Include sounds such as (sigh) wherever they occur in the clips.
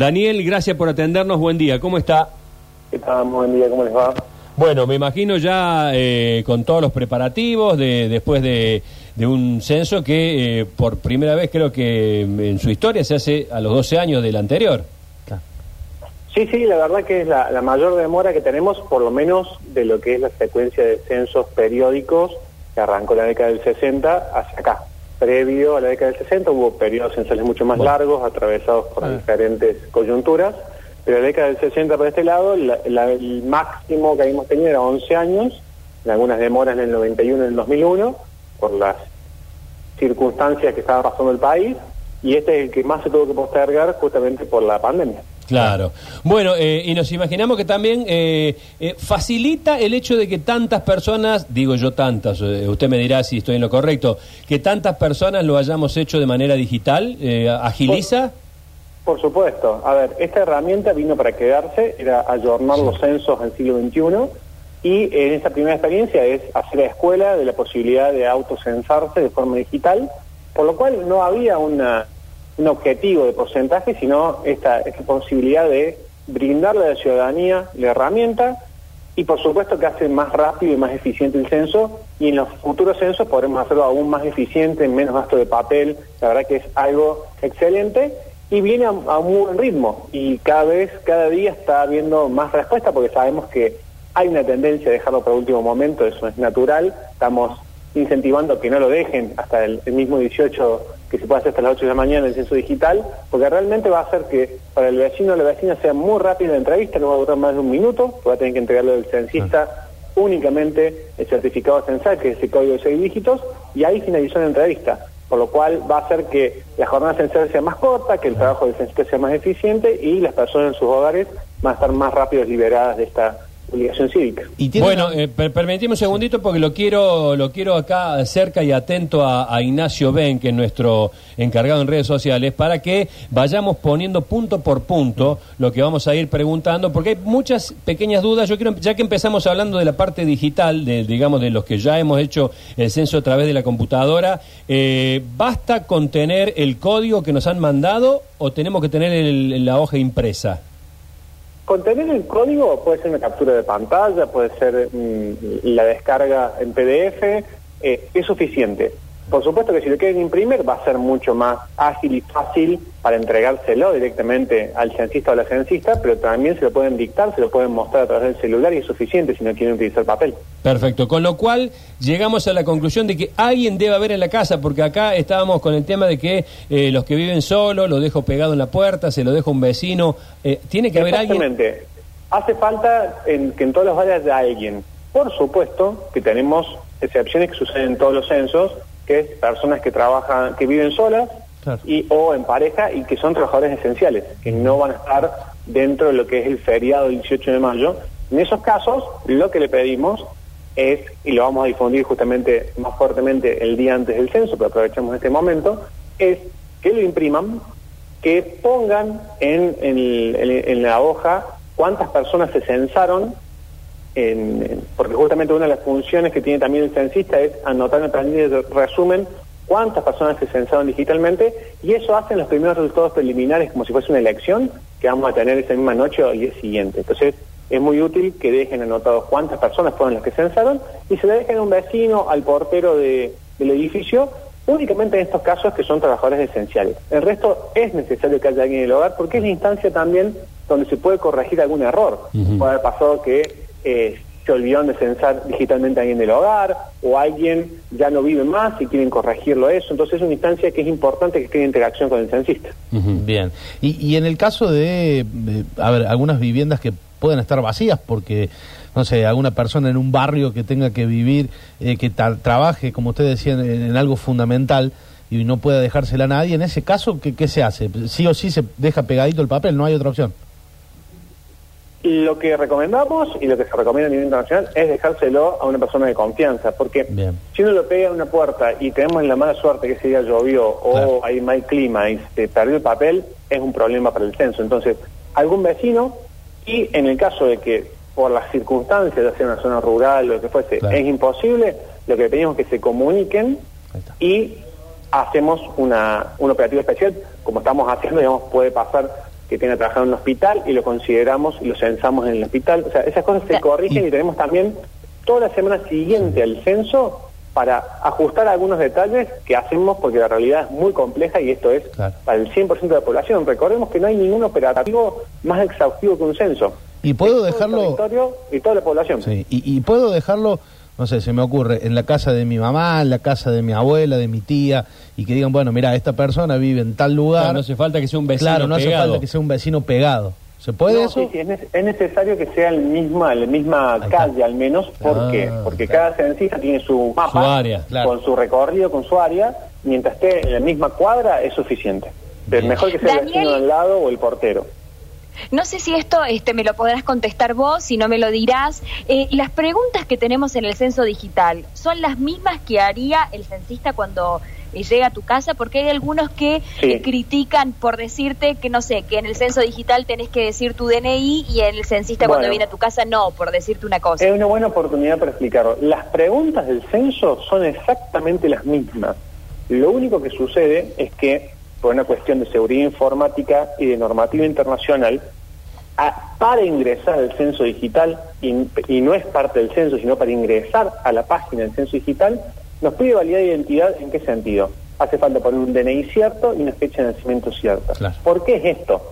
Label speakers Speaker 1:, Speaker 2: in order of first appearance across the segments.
Speaker 1: Daniel, gracias por atendernos. Buen día. ¿Cómo está?
Speaker 2: ¿Qué tal? Buen día, ¿cómo les va?
Speaker 1: Bueno, me imagino ya eh, con todos los preparativos de, después de, de un censo que eh, por primera vez creo que en su historia se hace a los 12 años del anterior.
Speaker 2: Sí, sí, la verdad que es la, la mayor demora que tenemos, por lo menos de lo que es la secuencia de censos periódicos que arrancó en la década del 60 hacia acá. Previo a la década del 60 hubo periodos censales mucho más
Speaker 1: Bueno.
Speaker 2: largos, atravesados por
Speaker 1: Ah.
Speaker 2: diferentes coyunturas, pero la década del 60 por este lado, la- la- el máximo que habíamos tenido era 11 años, en algunas demoras en el 91 y en el 2001, por las circunstancias que estaba pasando el país, y este es el que más se tuvo que postergar justamente por la pandemia.
Speaker 1: Claro. Bueno, eh, y nos imaginamos que también eh, eh, facilita el hecho de que tantas personas, digo yo tantas, eh, usted me dirá si estoy en lo correcto, que tantas personas lo hayamos hecho de manera digital, eh, agiliza.
Speaker 2: Por supuesto. A ver, esta herramienta vino para quedarse, era ayornar los censos al siglo XXI y en esta primera experiencia es hacer a la escuela de la posibilidad de autocensarse de forma digital, por lo cual no había una, un objetivo de porcentaje, sino esta, esta posibilidad de brindarle a la ciudadanía la herramienta y por supuesto que hace más rápido y más eficiente el censo. Y en los futuros censos podremos hacerlo aún más eficiente, menos gasto de papel, la verdad que es algo excelente y viene a, a un buen ritmo. Y cada vez, cada día está habiendo más respuesta porque sabemos que hay una tendencia a dejarlo para último momento, eso es natural, estamos incentivando que no lo dejen hasta el, el mismo 18 que se puede hacer hasta las 8 de la mañana el censo digital, porque realmente va a hacer que para el vecino o la vecina sea muy rápida la entrevista, no va a durar más de un minuto, va a tener que entregarle al censista únicamente el certificado censal, que es ese código de seis dígitos, y ahí finalizó la entrevista, por lo cual va a hacer que la jornada censal sea más corta, que el trabajo del censista sea más eficiente y las personas en sus hogares van a estar más rápido liberadas de esta obligación cívica.
Speaker 3: Y tiene
Speaker 1: Bueno,
Speaker 3: una-
Speaker 1: eh, un segundito porque lo quiero, lo quiero acá cerca y atento a, a Ignacio Ben, que es nuestro encargado en redes sociales, para que vayamos poniendo punto por punto lo que vamos a ir preguntando, porque hay muchas pequeñas dudas. Yo quiero, ya que empezamos hablando de la parte digital, de, digamos, de los que ya hemos hecho el censo a través de la computadora, eh, ¿basta con tener el código que nos han mandado o tenemos que tener el- la hoja impresa?
Speaker 2: Con tener el código puede ser una captura de pantalla, puede ser mm, la descarga en PDF, eh, es suficiente. Por supuesto que si lo quieren imprimir va a ser mucho más ágil y fácil para entregárselo directamente al censista o a la censista, pero también se lo pueden dictar, se lo pueden mostrar a través del celular y es suficiente si no quieren utilizar papel.
Speaker 1: Perfecto, con lo cual llegamos a la conclusión de que alguien debe haber en la casa, porque acá estábamos con el tema de que eh, los que viven solos, lo dejo pegado en la puerta, se lo dejo a un vecino, eh, tiene que haber alguien...
Speaker 2: Exactamente. Hace falta en, que en todos los barrios haya alguien. Por supuesto que tenemos excepciones que suceden en todos los censos, que es personas que trabajan, que viven solas
Speaker 3: Claro.
Speaker 2: y o en pareja y que son trabajadores esenciales, que no van a estar dentro de lo que es el feriado del 18 de mayo. En esos casos, lo que le pedimos es, y lo vamos a difundir justamente más fuertemente el día antes del censo, pero aprovechamos este momento, es que lo impriman, que pongan en, en el- en- en la hoja cuántas personas se censaron, en- en- porque justamente una de las funciones que tiene también el censista es anotar en la planilla de resumen cuántas personas se censaron digitalmente y eso hacen los primeros resultados preliminares como si fuese una elección que vamos a tener esa misma noche o el día siguiente. Entonces es muy útil que dejen anotados cuántas personas fueron las que censaron y se le dejen a un vecino, al portero de- del edificio, únicamente en estos casos que son trabajadores esenciales. El resto es necesario que haya alguien en el hogar porque es la instancia también donde se puede corregir algún error. Puede haber pasado que eh, se olvidaron de censar digitalmente a alguien del hogar o alguien ya no vive más y quieren corregirlo eso. Entonces es una instancia que es importante que en interacción con el censista.
Speaker 3: Bien. Y, y en el caso de, de, algunas viviendas que pueden estar vacías porque, no sé, alguna persona en un barrio que tenga que vivir, eh, que trabaje, como usted decía, en, en algo fundamental y no pueda dejársela a nadie, en ese caso, ¿qué, ¿qué se hace? Sí o sí se deja pegadito el papel, no hay otra opción.
Speaker 2: Lo que recomendamos y lo que se recomienda a nivel internacional es dejárselo a una persona de confianza, porque
Speaker 3: Bien.
Speaker 2: si uno lo pega en una puerta y tenemos la mala suerte que ese día llovió o
Speaker 3: Claro.
Speaker 2: hay mal clima y se perdió el papel, es un problema para el censo. Entonces, algún vecino y en el caso de que por las circunstancias, ya sea una zona rural o lo que fuese,
Speaker 3: Claro.
Speaker 2: es imposible, lo que pedimos es que se comuniquen y hacemos una, un operativo especial, como estamos haciendo, digamos, puede pasar que tenga trabajado en un hospital y lo consideramos y lo censamos en el hospital. O sea, esas cosas se corrigen y tenemos también toda la semana siguiente al censo para ajustar algunos detalles que hacemos porque la realidad es muy compleja y esto es para el 100% de la población. Recordemos que no hay ningún operativo más exhaustivo que un censo.
Speaker 3: Y puedo dejarlo...
Speaker 2: y toda la población.
Speaker 3: Sí, y, puedo dejarlo no sé, se me ocurre, en la casa de mi mamá, en la casa de mi abuela, de mi tía, y que digan, bueno, mira, esta persona vive en tal lugar.
Speaker 1: no hace falta que sea un vecino
Speaker 3: Claro, no hace falta que sea un vecino pegado. ¿Se puede eso?
Speaker 2: Sí, es, necesario que sea el misma, la misma calle al menos, ¿por qué? Ah, Porque cada censista tiene su mapa, con su recorrido, con su área, mientras esté en la misma cuadra es suficiente. Pero mejor que sea el vecino al lado o el portero.
Speaker 4: No sé si esto este, me lo podrás contestar vos, si no me lo dirás. Eh, las preguntas que tenemos en el censo digital son las mismas que haría el censista cuando llega a tu casa, porque hay algunos que critican por decirte que, no sé, que en el censo digital tenés que decir tu DNI y en el censista cuando viene a tu casa no, por decirte una cosa.
Speaker 2: Es una buena oportunidad para explicarlo. Las preguntas del censo son exactamente las mismas. Lo único que sucede es que, por una cuestión de seguridad informática y de normativa internacional, para ingresar al censo digital, y, y no es parte del censo, sino para ingresar a la página del censo digital, nos pide validar identidad en qué sentido. Hace falta poner un DNI cierto y una fecha de nacimiento cierta. ¿Por qué es esto?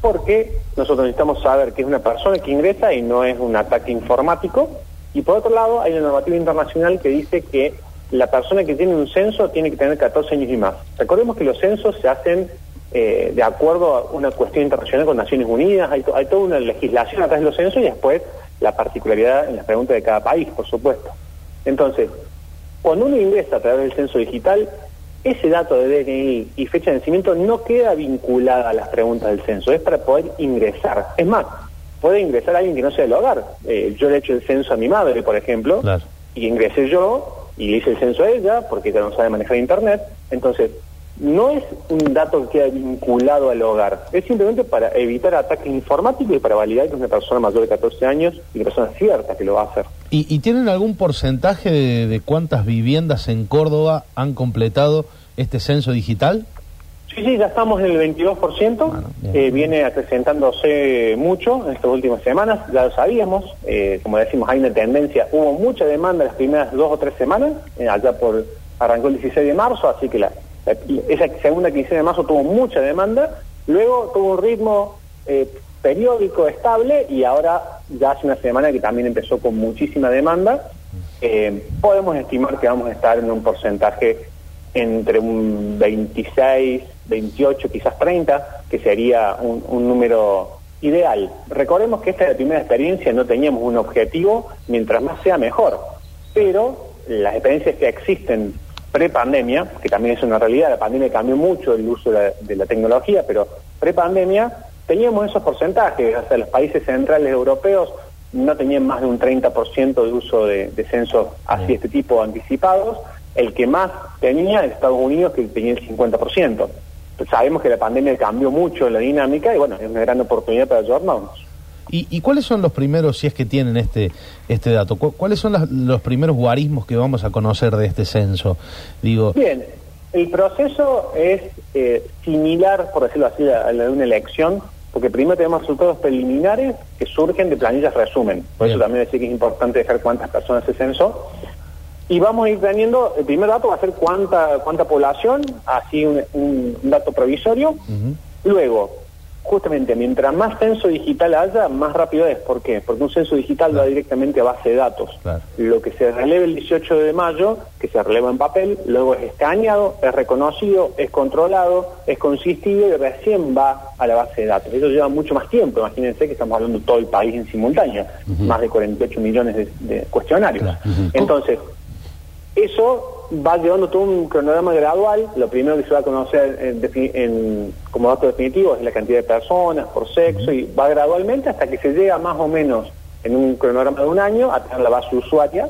Speaker 2: Porque nosotros necesitamos saber que es una persona que ingresa y no es un ataque informático. Y por otro lado, hay una normativa internacional que dice que la persona que tiene un censo tiene que tener 14 años y más. Recordemos que los censos se hacen eh, de acuerdo a una cuestión internacional con Naciones Unidas, hay, hay toda una legislación atrás de los censos y después la particularidad en las preguntas de cada país, por supuesto. Entonces, cuando uno ingresa a través del censo digital, ese dato de DNI y fecha de nacimiento no queda vinculada a las preguntas del censo, es para poder ingresar. Es más, puede ingresar alguien que no sea del hogar. Eh, yo le he hecho el censo a mi madre, por ejemplo, y ingresé yo y le hice el censo a ella porque ella no sabe manejar Internet. Entonces, no es un dato que queda vinculado al hogar, es simplemente para evitar ataques informáticos y para validar que es una persona mayor de 14 años y una persona cierta que lo va a hacer.
Speaker 3: ¿Y, tienen algún porcentaje de, cuántas viviendas en Córdoba han completado este censo digital?
Speaker 2: Sí, sí, ya estamos en el 22%, eh, viene acrecentándose mucho en estas últimas semanas, ya lo sabíamos, eh, como decimos, hay una tendencia, hubo mucha demanda las primeras dos o tres semanas, eh, allá por, arrancó el 16 de marzo, así que la, esa segunda quincena de marzo tuvo mucha demanda, luego tuvo un ritmo eh, periódico estable y ahora ya hace una semana que también empezó con muchísima demanda. Eh, podemos estimar que vamos a estar en un porcentaje entre un 26, 28, quizás 30, que sería un, un número ideal. Recordemos que esta es la primera experiencia, no teníamos un objetivo, mientras más sea mejor, pero las experiencias que existen pre-pandemia, que también es una realidad, la pandemia cambió mucho el uso de la, tecnología, pero pre-pandemia teníamos esos porcentajes, o sea, los países centrales europeos no tenían más de un 30% de uso de, censos así, este tipo anticipados, el que más tenía es Estados Unidos, que tenía el 50%. Sabemos que la pandemia cambió mucho la dinámica y bueno, es una gran oportunidad para ayudarnos.
Speaker 3: ¿Y, cuáles son los primeros, si es que tienen este, este dato, cuáles son los primeros guarismos que vamos a conocer de este censo?
Speaker 2: Digo, Bien, el proceso es eh, similar, por decirlo así, a la de una elección, porque primero tenemos resultados preliminares que surgen de planillas resumen. Por eso también decía que es importante dejar cuántas personas se censó. Y vamos a ir teniendo, el primer dato va a ser cuánta, cuánta población, así un, dato provisorio. Luego, justamente mientras más censo digital haya, más rápido es. ¿Por qué? Porque un censo digital va directamente a base de datos. Lo que se releve el 18 de mayo, que se releva en papel, luego es escaneado, es reconocido, es controlado, es consistido y recién va a la base de datos. Eso lleva mucho más tiempo. Imagínense que estamos hablando de todo el país en simultáneo, más de 48 millones de, cuestionarios. Entonces, eso va llevando todo un cronograma gradual. Lo primero que se va a conocer en, como dato definitivo es la cantidad de personas por sexo y va gradualmente hasta que se llega más o menos en un cronograma de un año a tener la base usuaria,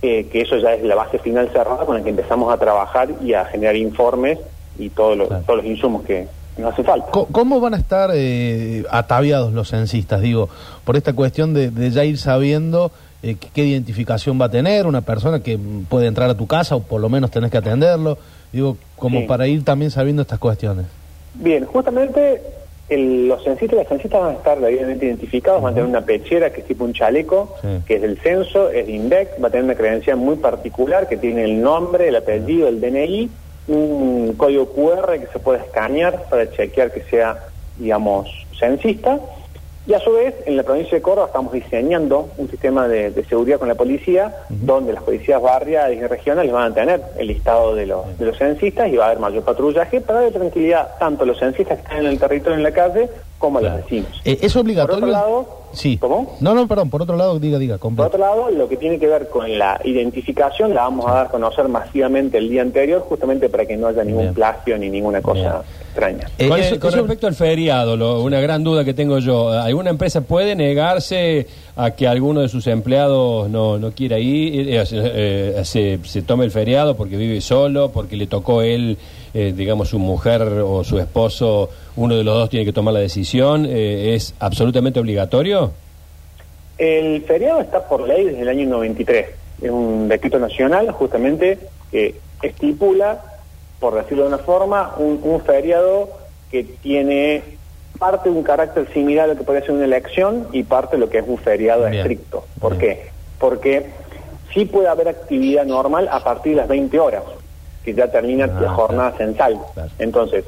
Speaker 2: que eso ya es la base final cerrada con la que empezamos a trabajar y a generar informes y todos los, todos los insumos que, nos hace falta.
Speaker 3: ¿Cómo van a estar eh, ataviados los censistas? Digo, por esta cuestión de, de ya ir sabiendo eh, qué identificación va a tener una persona que puede entrar a tu casa o por lo menos tenés que atenderlo, digo, como para ir también sabiendo estas cuestiones.
Speaker 2: Bien, justamente el- los censistas y las censistas van a estar debidamente identificados, van a tener una pechera que es tipo un chaleco,
Speaker 3: Sí.
Speaker 2: que es del censo, es de INDEC, va a tener una credencial muy particular que tiene el nombre, el apellido, el DNI, un código QR que se puede escanear para chequear que sea, digamos, censista. Y a su vez, en la provincia de Córdoba estamos diseñando un sistema de, de seguridad con la policía, donde las policías barriales y regionales van a tener el listado de los, de los censistas y va a haber mayor patrullaje para dar tranquilidad tanto a los censistas que están en el territorio en la calle como a los vecinos.
Speaker 3: Eh, ¿Es obligatorio?
Speaker 2: Por otro lado,
Speaker 3: sí.
Speaker 2: ¿cómo?
Speaker 3: No, no, perdón, por otro lado, diga, diga,
Speaker 2: Por
Speaker 3: completo.
Speaker 2: otro lado, lo que tiene que ver con la identificación la vamos a dar a conocer masivamente el día anterior, justamente para que no haya ningún
Speaker 3: Bien.
Speaker 2: plagio ni ninguna cosa
Speaker 3: Bien.
Speaker 2: extraña.
Speaker 3: Eh,
Speaker 1: con,
Speaker 3: eso-
Speaker 1: con respecto al feriado, lo- una gran duda que tengo yo, ¿alguna empresa puede negarse a que alguno de sus empleados no, no quiera ir, eh, eh, eh, se, se tome el feriado porque vive solo, porque le tocó él, eh, digamos, su mujer o su esposo, uno de los dos tiene que tomar la decisión? eh, ¿Es absolutamente obligatorio?
Speaker 2: El feriado está por ley desde el año 93. Es un decreto nacional justamente que estipula, por decirlo de una forma, un, un feriado que tiene parte de un carácter similar a lo que podría ser una elección y parte de lo que es un feriado
Speaker 3: Bien.
Speaker 2: estricto. ¿Por
Speaker 3: Bien.
Speaker 2: qué? Porque sí puede haber actividad normal a partir de las 20 horas, que ya termina
Speaker 3: Ah,
Speaker 2: la jornada
Speaker 3: claro.
Speaker 2: censal.
Speaker 3: Claro.
Speaker 2: Entonces,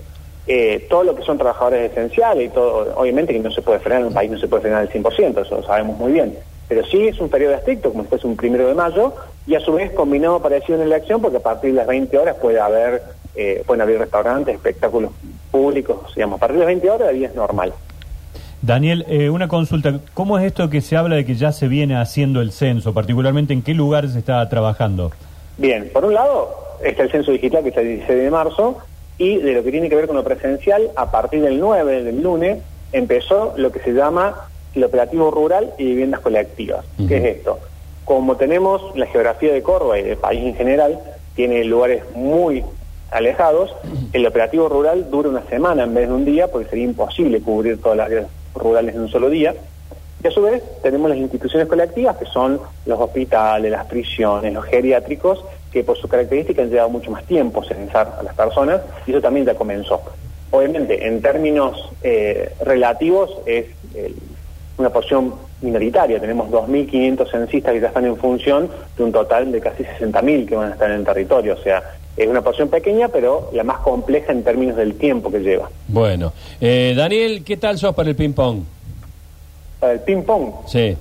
Speaker 2: eh, todo lo que son trabajadores esenciales y todo, obviamente que no se puede frenar en un país, no se puede frenar al 100%, eso lo sabemos muy bien. Pero sí es un periodo estricto, como si fuese un primero de mayo, y a su vez combinado parecido en la elección, porque a partir de las 20 horas puede haber, eh, pueden haber restaurantes, espectáculos públicos, digamos, a partir de las 20 horas la vida es normal.
Speaker 5: Daniel, eh, una consulta. ¿Cómo es esto que se habla de que ya se viene haciendo el censo? Particularmente, ¿en qué lugares se está trabajando?
Speaker 2: Bien, por un lado está el censo digital que está el 16 de marzo y de lo que tiene que ver con lo presencial, a partir del 9 del lunes empezó lo que se llama el operativo rural y viviendas colectivas. ¿Qué es esto? Como tenemos la geografía de Córdoba y del país en general, tiene lugares muy alejados, el operativo rural dura una semana en vez de un día porque sería imposible cubrir todas las áreas rurales en un solo día. Y a su vez tenemos las instituciones colectivas, que son los hospitales, las prisiones, los geriátricos, que por su característica han llevado mucho más tiempo censar a las personas, y eso también ya comenzó. Obviamente, en términos eh, relativos, es eh, una porción minoritaria. Tenemos 2.500 censistas que ya están en función de un total de casi 60.000 que van a estar en el territorio. O sea, es una porción pequeña, pero la más compleja en términos del tiempo que lleva.
Speaker 1: Bueno, eh, Daniel, ¿qué tal sos para el ping-pong?
Speaker 2: Para el ping-pong,
Speaker 1: Sí.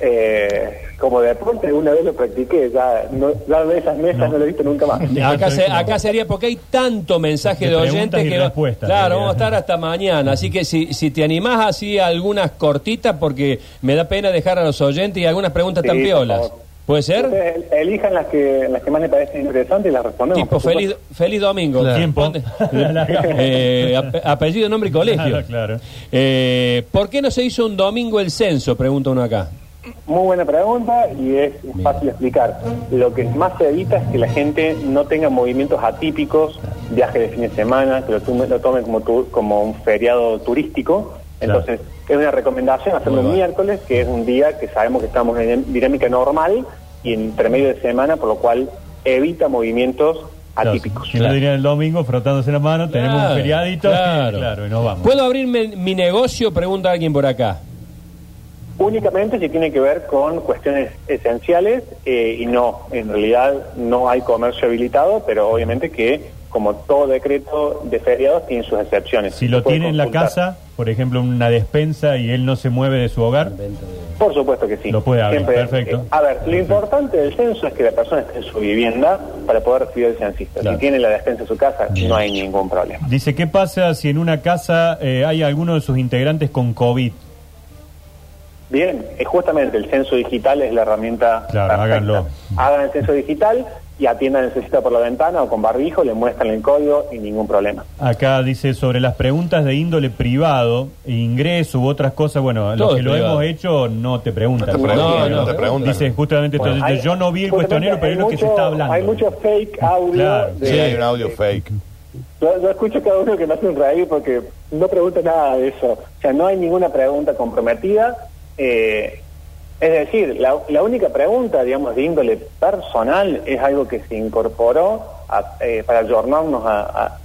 Speaker 2: Eh, como deporte una vez lo practiqué, ya, no, ya de esas mesas no, lo he visto nunca más. (laughs)
Speaker 1: Acá, se- acá sería porque hay tanto mensaje
Speaker 5: De
Speaker 1: de, oyentes que
Speaker 5: respuestas,
Speaker 1: claro, vamos a estar hasta mañana, así que si, si te animás así algunas cortitas porque me da pena dejar a los oyentes y algunas preguntas tan
Speaker 2: Sí, por
Speaker 1: piolas. ¿Puede ser?
Speaker 2: Ustedes elijan las que las que más les parecen interesantes y las respondemos.
Speaker 1: Tipo feliz, feliz domingo.
Speaker 3: Claro.
Speaker 5: Tiempo. (laughs)
Speaker 1: Eh, ap- apellido, nombre y colegio. (laughs)
Speaker 5: Claro, claro.
Speaker 1: Eh, ¿Por qué no se hizo un domingo el censo? Pregunta uno acá.
Speaker 2: Muy buena pregunta y es fácil de explicar. Lo que más se evita es que la gente no tenga movimientos atípicos, viajes de fin de semana, que lo, tome- lo tomen como, tu- como un feriado turístico. Entonces, es una recomendación hacerlo un miércoles, que es un día que sabemos que estamos en dinámica normal y entre medio de semana, por lo cual evita movimientos
Speaker 5: Claro,
Speaker 2: atípicos.
Speaker 5: Si no diría el domingo, frotándose la mano, tenemos
Speaker 1: Claro,
Speaker 5: un feriadito.
Speaker 1: Claro.
Speaker 5: Y, claro, y nos vamos.
Speaker 1: ¿Puedo abrir mi, mi negocio? Pregunta alguien por acá.
Speaker 2: Únicamente si tiene que ver con cuestiones esenciales eh, y no, en realidad no hay comercio habilitado, pero obviamente que como todo decreto de feriados tiene sus excepciones.
Speaker 5: Si lo tiene en la casa, por ejemplo, una despensa y él no se mueve de su hogar,
Speaker 2: Por supuesto que sí.
Speaker 5: Lo puede abrir, perfecto.
Speaker 2: eh, a ver, lo importante del censo es que la persona esté en su vivienda para poder recibir el censista.
Speaker 1: Claro.
Speaker 2: Si tiene la despensa en su casa, no hay ningún problema.
Speaker 5: dice, ¿qué pasa si en una casa eh, hay alguno de sus integrantes con COVID?
Speaker 2: Bien, es justamente el censo digital es la herramienta.
Speaker 5: Claro,
Speaker 2: perfecta.
Speaker 5: háganlo.
Speaker 2: Hagan el censo digital y atiendan el por la ventana o con barbijo, le muestran el código y ningún problema.
Speaker 5: Acá dice sobre las preguntas de índole privado, ingreso u otras cosas, bueno,
Speaker 1: Todo
Speaker 5: los que lo hemos hecho no te preguntan.
Speaker 6: No te preguntan,
Speaker 1: no te
Speaker 6: preguntan.
Speaker 5: Dice justamente
Speaker 2: Bueno, hay-
Speaker 5: yo no vi el cuestionario, pero es lo que se está hablando.
Speaker 2: Hay mucho fake audio.
Speaker 5: Claro,
Speaker 2: de-
Speaker 6: Sí, hay un audio fake.
Speaker 2: Yo, yo escucho cada uno que me hace un reír porque no pregunta nada de eso. O sea, no hay ninguna pregunta comprometida. Eh, es decir, la, la única pregunta, digamos, de índole personal es algo que se incorporó a- eh, para ayornarnos a, a-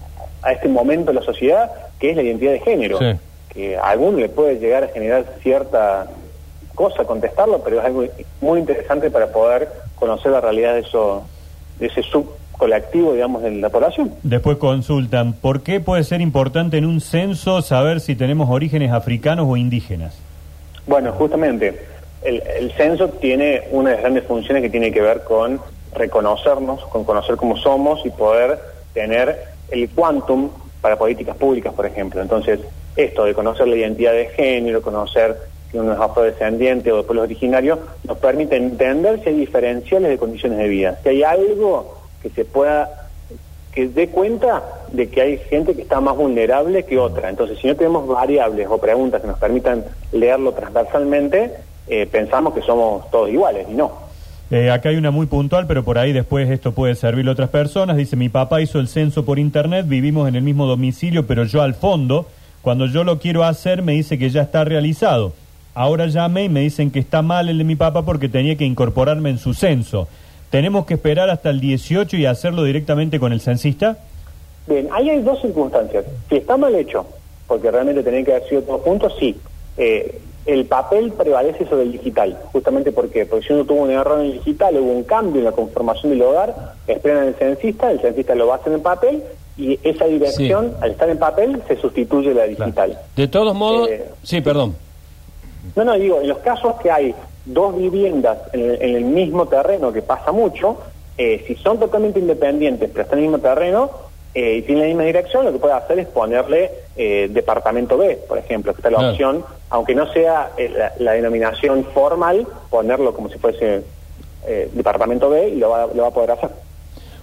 Speaker 2: a este momento de la sociedad, que es la identidad de género.
Speaker 3: Sí.
Speaker 2: que a alguno le puede llegar a generar cierta cosa contestarlo, pero es algo muy interesante para poder conocer la realidad de, eso, de ese subcolectivo, digamos, de la población.
Speaker 5: Después consultan, ¿por qué puede ser importante en un censo saber si tenemos orígenes africanos o indígenas?
Speaker 2: Bueno, justamente, el, el censo tiene una de las grandes funciones que tiene que ver con reconocernos, con conocer cómo somos y poder tener el quantum para políticas públicas, por ejemplo. Entonces, esto de conocer la identidad de género, conocer que uno es afrodescendiente o de pueblos originarios, nos permite entender si hay diferenciales de condiciones de vida, si hay algo que se pueda, que dé cuenta de que hay gente que está más vulnerable que otra. Entonces, si no tenemos variables o preguntas que nos permitan leerlo transversalmente, eh, pensamos que somos todos iguales y no.
Speaker 5: Eh, acá hay una muy puntual, pero por ahí después esto puede servirle a otras personas. Dice, mi papá hizo el censo por internet, vivimos en el mismo domicilio, pero yo al fondo, cuando yo lo quiero hacer, me dice que ya está realizado. Ahora llamé y me dicen que está mal el de mi papá porque tenía que incorporarme en su censo. ¿Tenemos que esperar hasta el 18 y hacerlo directamente con el censista?
Speaker 2: Bien, ahí hay dos circunstancias. Si está mal hecho, porque realmente tenía que haber sido todos juntos, sí. Eh, el papel prevalece sobre el digital, justamente porque, porque si uno tuvo un error en el digital, hubo un cambio en la conformación del hogar, esperan el censista, el censista lo va a hacer en papel y esa dirección, al estar en papel, se sustituye la digital.
Speaker 1: De todos modos,
Speaker 2: Eh,
Speaker 1: sí, perdón.
Speaker 2: No, no, digo, en los casos que hay dos viviendas en el, en el mismo terreno, que pasa mucho, eh, si son totalmente independientes, pero están en el mismo terreno eh, y tienen la misma dirección, lo que puede hacer es ponerle eh, departamento B, por ejemplo, que está la
Speaker 1: Claro.
Speaker 2: opción, aunque no sea eh, la, la denominación formal, ponerlo como si fuese departamento B y lo va, lo va a poder hacer.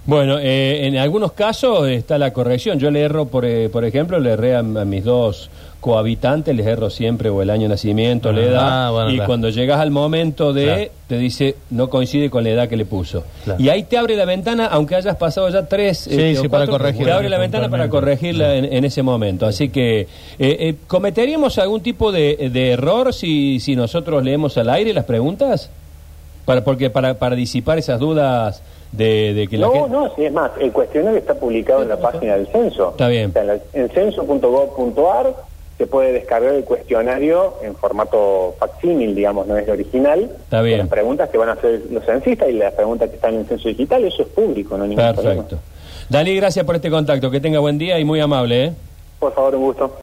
Speaker 1: Bueno, eh, en algunos casos está la corrección. Yo le erro, por, eh, por ejemplo, le erré a, a mis dos cohabitantes, les erro siempre o el año de nacimiento, la
Speaker 3: Ah,
Speaker 1: edad,
Speaker 3: bueno,
Speaker 1: y
Speaker 3: claro.
Speaker 1: cuando llegas al momento de,
Speaker 3: Claro.
Speaker 1: te dice, no coincide con la edad que le puso.
Speaker 3: Claro.
Speaker 1: Y ahí te abre la ventana, aunque hayas pasado ya tres,
Speaker 3: Sí,
Speaker 1: o
Speaker 3: sí, para
Speaker 1: cuatro,
Speaker 3: corregirla.
Speaker 1: te abre la ventana para corregirla en, en ese momento. Así que, eh, eh, ¿cometeríamos algún tipo de, de error si, si nosotros leemos al aire las preguntas? Para, porque para, para disipar esas dudas de, de que la
Speaker 2: No,
Speaker 1: gente...
Speaker 2: no, sí, es más, el cuestionario está publicado en la página del censo.
Speaker 1: Está bien.
Speaker 2: O sea, en, la- en censo.gov.ar se puede descargar el cuestionario en formato facsímil, digamos, no es el original.
Speaker 1: Está bien.
Speaker 2: Las preguntas que van a hacer los censistas y las preguntas que están en el censo digital, eso es público, no hay ningún
Speaker 1: Perfecto.
Speaker 2: problema.
Speaker 1: Dalí, gracias por este contacto. Que tenga buen día y muy amable. ¿eh?
Speaker 2: Por favor, un gusto.